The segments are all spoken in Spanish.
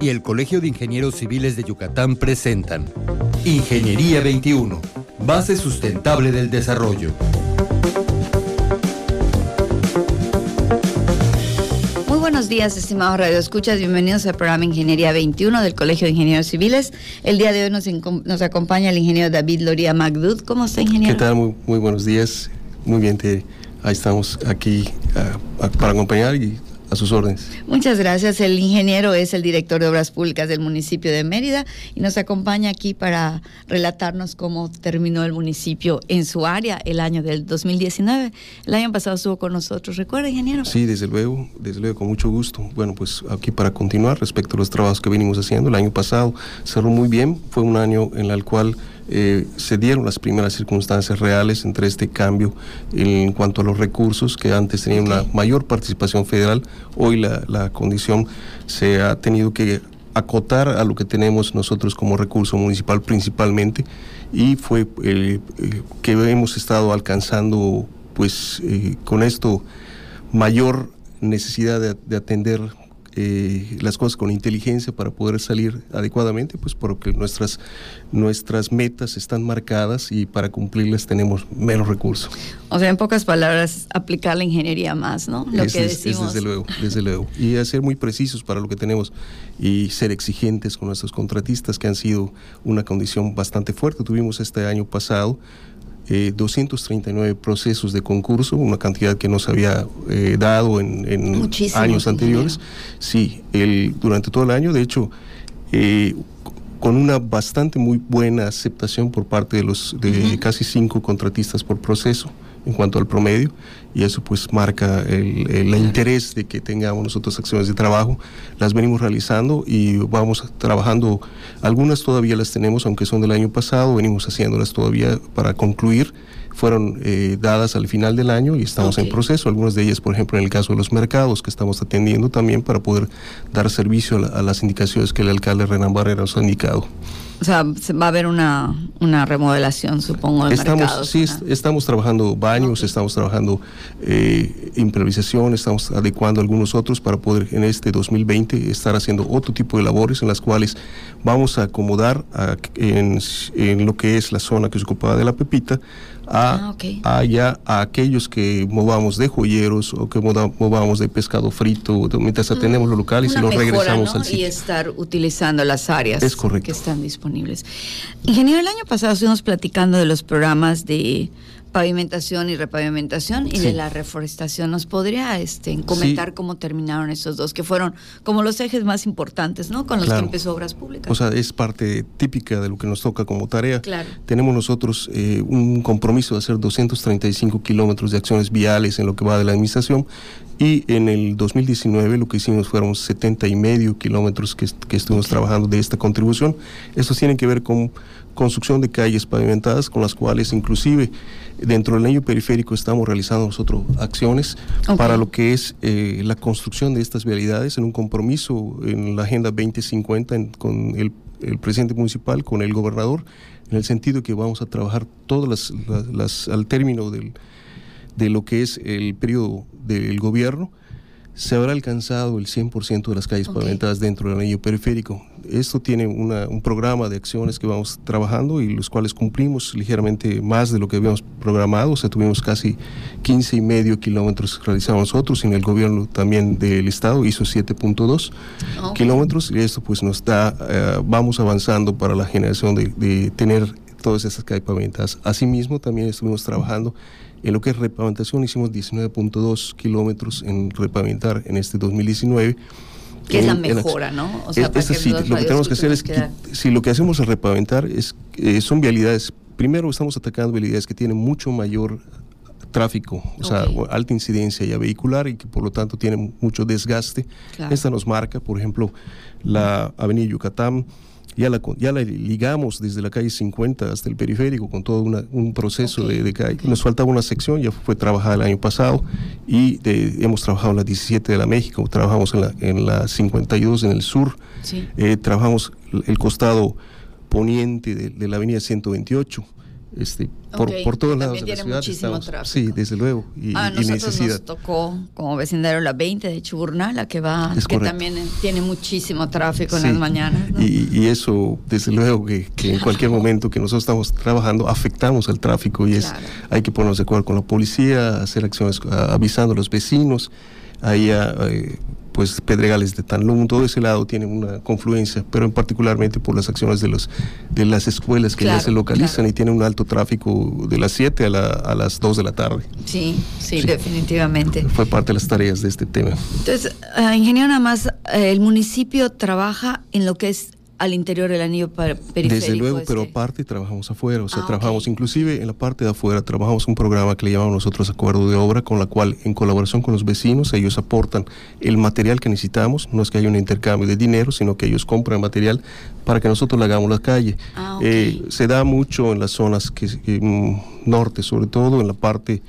y el Colegio de Ingenieros Civiles de Yucatán presentan Ingeniería 21, base sustentable del desarrollo. Muy buenos días, estimados radioescuchas. Bienvenidos al programa Ingeniería 21 del Colegio de Ingenieros Civiles. El día de hoy nos, nos acompaña el ingeniero David Loría Magdud. ¿Cómo está, ingeniero? ¿Qué tal? Muy, muy buenos días. Muy bien, te, ahí estamos aquí uh, para acompañar y a sus órdenes. Muchas gracias. El ingeniero es el director de Obras Públicas del municipio de Mérida y nos acompaña aquí para relatarnos cómo terminó el municipio en su área el año del 2019. El año pasado estuvo con nosotros, ¿recuerda, ingeniero? Sí, desde luego, desde luego, con mucho gusto. Bueno, pues aquí para continuar respecto a los trabajos que venimos haciendo, el año pasado cerró muy bien, fue un año en el cual eh, se dieron las primeras circunstancias reales entre este cambio en cuanto a los recursos que antes tenían una mayor participación federal, hoy la, la condición se ha tenido que acotar a lo que tenemos nosotros como recurso municipal principalmente y fue eh, eh, que hemos estado alcanzando pues eh, con esto mayor necesidad de, de atender eh, las cosas con inteligencia para poder salir adecuadamente, pues porque nuestras, nuestras metas están marcadas y para cumplirlas tenemos menos recursos. O sea, en pocas palabras, aplicar la ingeniería más, ¿no? Lo es, que decimos. Es desde luego, desde luego. Y ser muy precisos para lo que tenemos y ser exigentes con nuestros contratistas, que han sido una condición bastante fuerte. Tuvimos este año pasado 239 eh, procesos de concurso, una cantidad que no se había eh, dado en, años anteriores. Sí, el, durante todo el año, de hecho, eh, con una bastante muy buena aceptación por parte de los de casi cinco contratistas por proceso en cuanto al promedio y eso pues marca el, interés de que tengamos nosotros acciones de trabajo. Las venimos realizando y vamos trabajando, algunas todavía las tenemos, aunque son del año pasado, venimos haciéndolas todavía para concluir. Fueron eh, dadas al final del año y estamos en proceso. Algunas de ellas, por ejemplo, en el caso de los mercados, que estamos atendiendo también para poder dar servicio a, las indicaciones que el alcalde Renan Barrera nos ha indicado. O sea, va a haber una, una remodelación, supongo, de estamos, mercados, Sí, estamos trabajando baños, estamos trabajando eh, improvisación, estamos adecuando algunos otros para poder en este 2020 estar haciendo otro tipo de labores en las cuales vamos a acomodar en, en, lo que es la zona que se ocupaba de la Pepita a, ah, a aquellos que movamos de joyeros o que movamos de pescado frito mientras atendemos los locales y los regresamos al sitio. Y estar utilizando las áreas que están disponibles. Ingeniero, el año pasado estuvimos platicando de los programas de pavimentación y repavimentación y de la reforestación. ¿Nos podría este, comentar cómo terminaron esos dos, que fueron como los ejes más importantes, ¿no? Con los que empezó Obras Públicas. O sea, es parte típica de lo que nos toca como tarea. Claro. Tenemos nosotros eh, un compromiso de hacer 235 kilómetros de acciones viales en lo que va de la administración y en el 2019 lo que hicimos fueron 70 y medio kilómetros que, que estuvimos trabajando de esta contribución. Estos tienen que ver con construcción de calles pavimentadas con las cuales inclusive dentro del año periférico estamos realizando nosotros acciones para lo que es eh, la construcción de estas vialidades en un compromiso en la Agenda 2050 con el, presidente municipal, con el gobernador, en el sentido que vamos a trabajar todas las, al término del, de lo que es el periodo del gobierno se habrá alcanzado el 100% de las calles pavimentadas dentro del anillo periférico. Esto tiene un programa de acciones que vamos trabajando y los cuales cumplimos ligeramente más de lo que habíamos programado. O sea, tuvimos casi 15 y medio kilómetros realizados nosotros y en el gobierno también del estado hizo 7.2 kilómetros y esto pues nos da, eh, vamos avanzando para la generación de, de tener todas esas calles pavimentadas. Asimismo, también estuvimos trabajando en lo que es repavimentación, hicimos 19.2 kilómetros en repavimentar en este 2019. Que es la mejora, ¿no? O sea, es, sí, lo que tenemos que hacer es, que, si lo que hacemos es repavimentar, es, eh, son vialidades, primero estamos atacando vialidades que tienen mucho mayor tráfico, o sea, alta incidencia ya vehicular y que por lo tanto tienen mucho desgaste. Esta nos marca, por ejemplo, la Avenida Yucatán, ya la, ya la ligamos desde la calle 50 hasta el periférico con todo un proceso de, calle. Nos faltaba una sección, ya fue trabajada el año pasado y hemos trabajado en la 17 de la México, trabajamos en la, en la 52 en el sur, eh, trabajamos el costado poniente de, la avenida 128 este, por, por todos lados de la ciudad. Muchísimo tráfico. Sí, desde luego. Y, a nosotros nos tocó como vecindario la 20 de Chuburnal, la que va, que también tiene muchísimo tráfico en las mañanas. Y, eso, desde luego, que, en cualquier momento que nosotros estamos trabajando, afectamos al tráfico y es hay que ponernos de acuerdo con la policía, hacer acciones avisando a los vecinos. Ahí eh, pues Pedregales de Tanlum, todo ese lado tiene una confluencia, pero en particularmente por las acciones de los de las escuelas que ya se localizan y tienen un alto tráfico de las 7 a, a, las 2 de la tarde. Sí, sí, definitivamente. Fue parte de las tareas de este tema. Entonces, uh, ingeniero, nada más, eh, el municipio trabaja en lo que es al interior del anillo periférico. Desde luego, pero aparte trabajamos afuera, o sea, ah, trabajamos inclusive en la parte de afuera, trabajamos un programa que le llamamos nosotros acuerdo de obra, con la cual en colaboración con los vecinos ellos aportan el material que necesitamos, no es que haya un intercambio de dinero, sino que ellos compran material para que nosotros le hagamos la calle. Ah, eh, se da mucho en las zonas que, mm, norte, sobre todo en la parte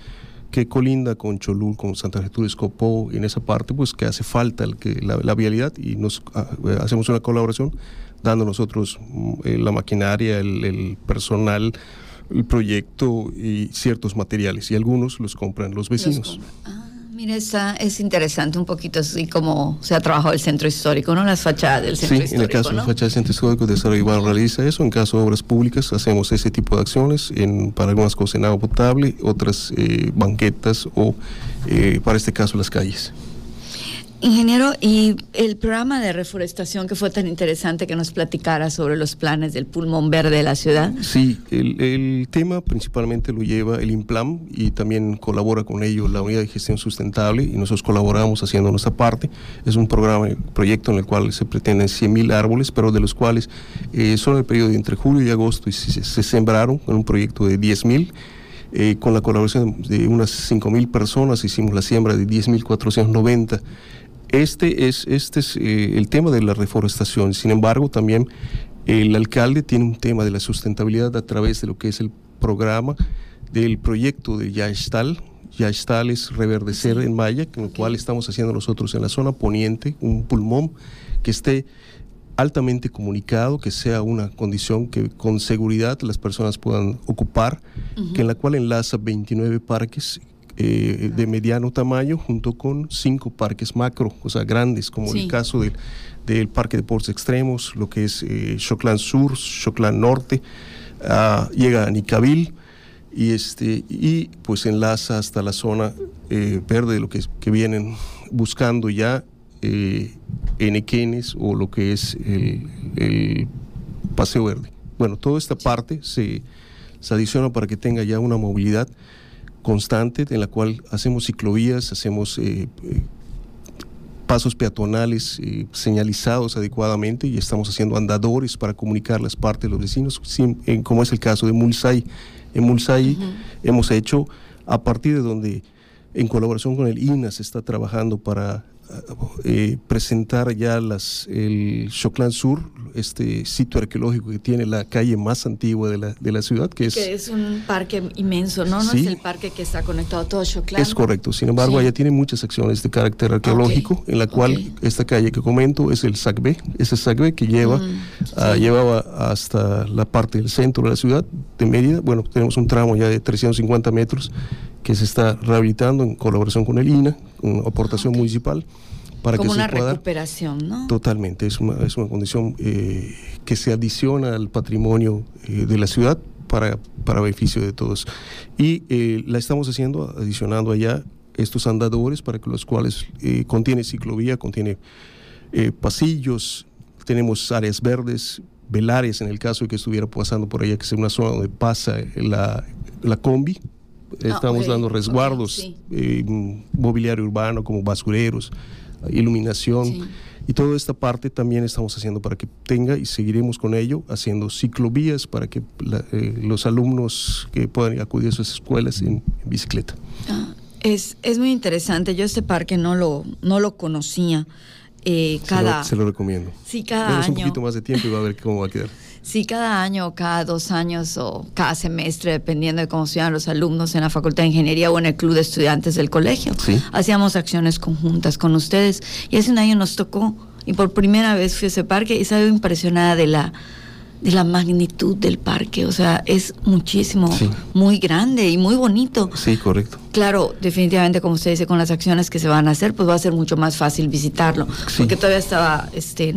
que colinda con Cholul, con Santa Gertrudis Copó, en esa parte pues que hace falta el que, la, vialidad y nos ah, hacemos una colaboración dando nosotros mm, eh, la maquinaria, el, personal, el proyecto y ciertos materiales y algunos los compran los vecinos. ah, mira, es interesante un poquito así como se ha trabajado el centro histórico, ¿no? Las fachadas del centro histórico. Sí, en el caso de la fachada del centro histórico, de Desarrollo Urbano realiza eso. En caso de obras públicas, hacemos ese tipo de acciones en, para algunas cosas en agua potable, otras eh, banquetas o, eh, para este caso, las calles. Ingeniero, y el programa de reforestación que fue tan interesante que nos platicara sobre los planes del pulmón verde de la ciudad. Sí, el, tema principalmente lo lleva el IMPLAM y también colabora con ello la Unidad de Gestión Sustentable y nosotros colaboramos haciendo nuestra parte. Es un programa, proyecto en el cual se pretenden 100.000 árboles, pero de los cuales eh, solo en el periodo entre julio y agosto se, se sembraron en un proyecto de 10.000. Eh, con la colaboración de unas 5.000 personas hicimos la siembra de 10.490 este es, este es eh, el tema de la reforestación. Sin embargo, también el alcalde tiene un tema de la sustentabilidad a través de lo que es el programa del proyecto de Yaestal. Yaestal es reverdecer en Maya, con lo cual estamos haciendo nosotros en la zona poniente, un pulmón que esté altamente comunicado, que sea una condición que con seguridad las personas puedan ocupar, que en la cual enlaza 29 parques eh, de mediano tamaño junto con cinco parques macro, o sea, grandes, como el caso del, del Parque de Deportes Extremos, lo que es eh, Choclán Sur, Choclán Norte, ah, llega a Nicabil y, este, y pues enlaza hasta la zona eh, verde, lo que, que vienen buscando ya eh, en Equenes o lo que es el, el Paseo Verde. Bueno, toda esta parte se, se adiciona para que tenga ya una movilidad constante en la cual hacemos ciclovías, hacemos eh, eh, pasos peatonales eh, señalizados adecuadamente y estamos haciendo andadores para comunicar las partes de los vecinos, como es el caso de Mulsay. En Mulsay hemos hecho, a partir de donde en colaboración con el INA se está trabajando para presentar ya las, el Choclán Sur, este sitio arqueológico que tiene la calle más antigua de la, de la ciudad, que es... Que es un parque inmenso, ¿no? No es el parque que está conectado a todo Choclán. Es correcto, sin embargo, allá tiene muchas secciones de carácter arqueológico, en la cual esta calle que comento es el SACB, ese SACB que lleva, mm, llevaba hasta la parte del centro de la ciudad de Mérida, bueno, tenemos un tramo ya de 350 metros que se está rehabilitando en colaboración con el INA, con aportación municipal. Para Como que una recuperación, ¿no? Totalmente, es una, es una condición eh, que se adiciona al patrimonio eh, de la ciudad para, para beneficio de todos. Y eh, la estamos haciendo, adicionando allá estos andadores para que los cuales contiene ciclovía, contiene pasillos, tenemos áreas verdes, velares en el caso de que estuviera pasando por allá, que es una zona donde pasa la, la combi, Ah, estamos dando resguardos, eh, mobiliario urbano como basureros, iluminación. Y toda esta parte también estamos haciendo para que tenga y seguiremos con ello, haciendo ciclovías para que eh, los alumnos que puedan acudir a sus escuelas en, bicicleta. Ah, es, es muy interesante. Yo este parque no lo, no lo conocía. Eh, cada, se, lo, recomiendo. Sí, cada año. un poquito más de tiempo y va a ver cómo va a quedar. Sí, cada año, cada dos años o cada semestre, dependiendo de cómo sean los alumnos en la Facultad de Ingeniería o en el Club de Estudiantes del colegio. Hacíamos acciones conjuntas con ustedes. Y hace un año nos tocó, y por primera vez fui a ese parque y estaba impresionada de la de la magnitud del parque, o sea, es muchísimo, muy grande y muy bonito. Sí, correcto. Claro, definitivamente, como usted dice, con las acciones que se van a hacer, pues va a ser mucho más fácil visitarlo, porque todavía estaba, este,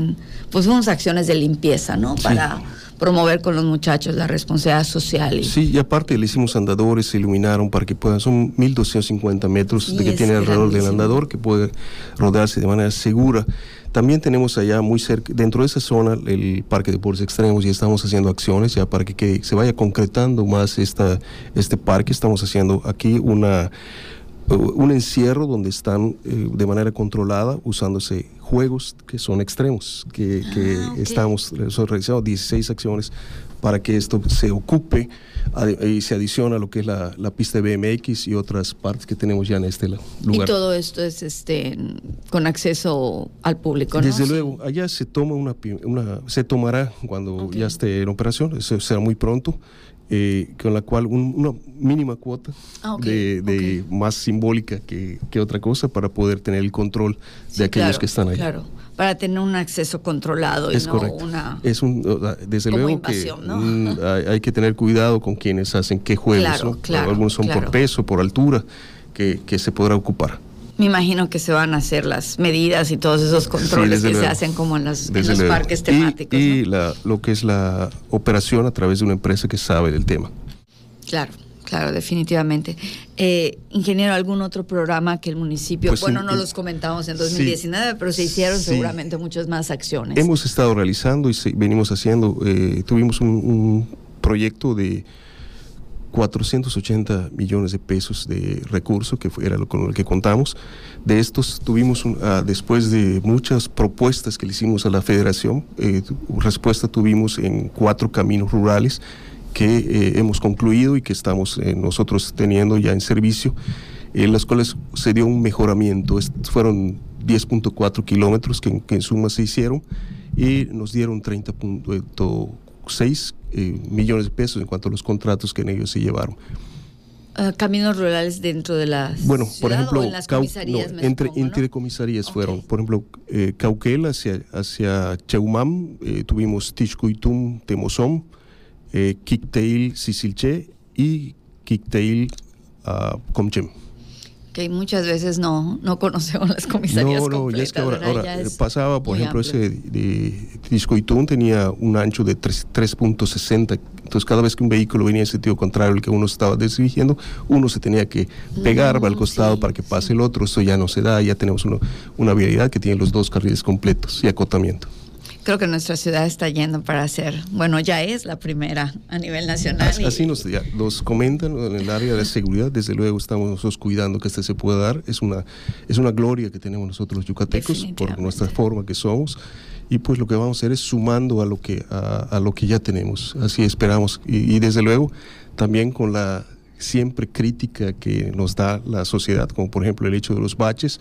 pues unas acciones de limpieza, ¿no? Para promover con los muchachos la responsabilidad social. Y... Sí, y aparte le hicimos andadores, se iluminaron para que puedan, son 1250 metros de que tiene alrededor del andador, que puede rodarse de manera segura. También tenemos allá muy cerca, dentro de esa zona, el Parque de Deportes Extremos y estamos haciendo acciones ya para que, se vaya concretando más esta, este parque. Estamos haciendo aquí una un encierro donde están eh, de manera controlada usándose juegos que son extremos, que, ah, estamos realizando 16 acciones para que esto se ocupe y se adiciona a lo que es la, pista de BMX y otras partes que tenemos ya en este lugar. Y todo esto es este con acceso al público, ¿no? Desde luego, allá se toma una, se tomará cuando ya esté en operación, eso será muy pronto. Eh, con la cual una mínima cuota ah, de, más simbólica que, otra cosa para poder tener el control de aquellos que están ahí. Claro, para tener un acceso controlado y es no una es un desde luego que mm, hay, que tener cuidado con quienes hacen qué juegos, algunos son por peso, por altura, que, que se podrá ocupar. Me imagino que se van a hacer las medidas y todos esos controles que se hacen como en, los parques temáticos. Y, lo que es la operación a través de una empresa que sabe del tema. Claro. Claro, definitivamente. Eh, ingeniero, ¿algún otro programa que el municipio, pues bueno, no los comentamos en 2019, pero se hicieron seguramente muchas más acciones? Hemos estado realizando y venimos haciendo, eh, tuvimos un proyecto de 480 millones de pesos de recursos, que era lo con el que contamos. De estos tuvimos, ah, después de muchas propuestas que le hicimos a la federación, eh, respuesta tuvimos en cuatro caminos rurales que eh, hemos concluido y que estamos eh, nosotros teniendo ya en servicio, en las cuales se dio un mejoramiento. fueron 10.4 kilómetros que, que, en suma se hicieron y nos dieron 30.6 eh, millones de pesos en cuanto a los contratos que en ellos se llevaron. Ah, caminos rurales dentro de las bueno por ejemplo entre entre comisarías fueron por ejemplo eh, Cauquel hacia hacia Cheumam eh, tuvimos Tishkuitum Temozón eh, Kikteil Sisilche y Kikteil uh, Comchem que muchas veces no, no conocemos las comisarías No, no, ya es que ahora, pasaba, por ejemplo, ese de Discoitún tenía un ancho de 3.60, entonces cada vez que un vehículo venía en sentido contrario al que uno estaba dirigiendo, uno se tenía que pegar mm, al costado para que pase el otro, esto ya no se da, ya tenemos una vialidad que tiene los dos carriles completos y acotamiento creo que nuestra ciudad está yendo para ser, bueno, ya es la primera a nivel nacional. Así, nos, comentan en el área de la seguridad, desde luego estamos nosotros cuidando que este se pueda dar, es una, es una gloria que tenemos nosotros los yucatecos por nuestra forma que somos. Y pues lo que vamos a hacer es sumando a lo que, a, lo que ya tenemos, así esperamos. Y, y desde luego también con la siempre crítica que nos da la sociedad, como por ejemplo el hecho de los baches,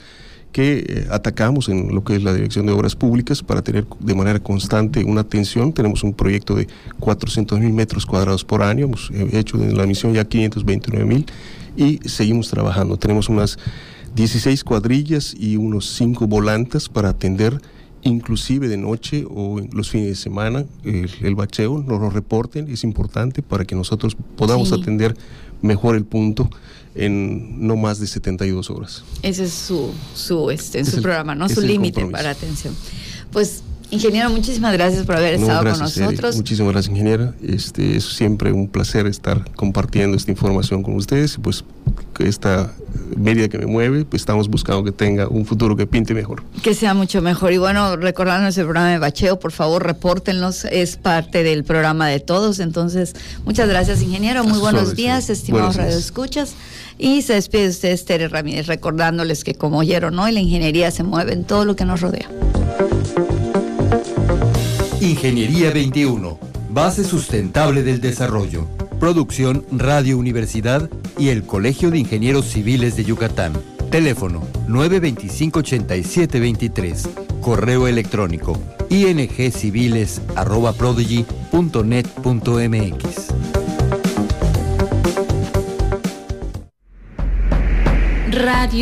que eh, atacamos en lo que es la Dirección de Obras Públicas para tener de manera constante una atención. Tenemos un proyecto de 400 mil metros cuadrados por año, hemos eh, hecho en la misión ya 529 mil y seguimos trabajando. Tenemos unas 16 cuadrillas y unos 5 volantes para atender inclusive de noche o los fines de semana, el, bacheo, nos lo reporten, es importante para que nosotros podamos atender mejor el punto en no más de 72 horas. Ese es su, su, este, su programa, ¿no? Su límite para atención. Pues Ingeniero, muchísimas gracias por haber estado con nosotros. Muchísimas gracias, ingeniera. Este, es siempre un placer estar compartiendo esta información con ustedes. Pues esta media que me mueve, pues estamos buscando que tenga un futuro que pinte mejor. Que sea mucho mejor. Y bueno, recordando ese programa de bacheo, por favor, repórtenlos. Es parte del programa de todos. Entonces, muchas gracias, ingeniero. Muy buenos días, estimados radioescuchas. Y se despide usted, Tere Ramírez, recordándoles que como oyeron hoy, la ingeniería se mueve en todo lo que nos rodea. Ingeniería 21, base sustentable del desarrollo. Producción Radio Universidad y el Colegio de Ingenieros Civiles de Yucatán. Teléfono 925-8723. Correo electrónico ingciviles.prodigy.net.mx. Radio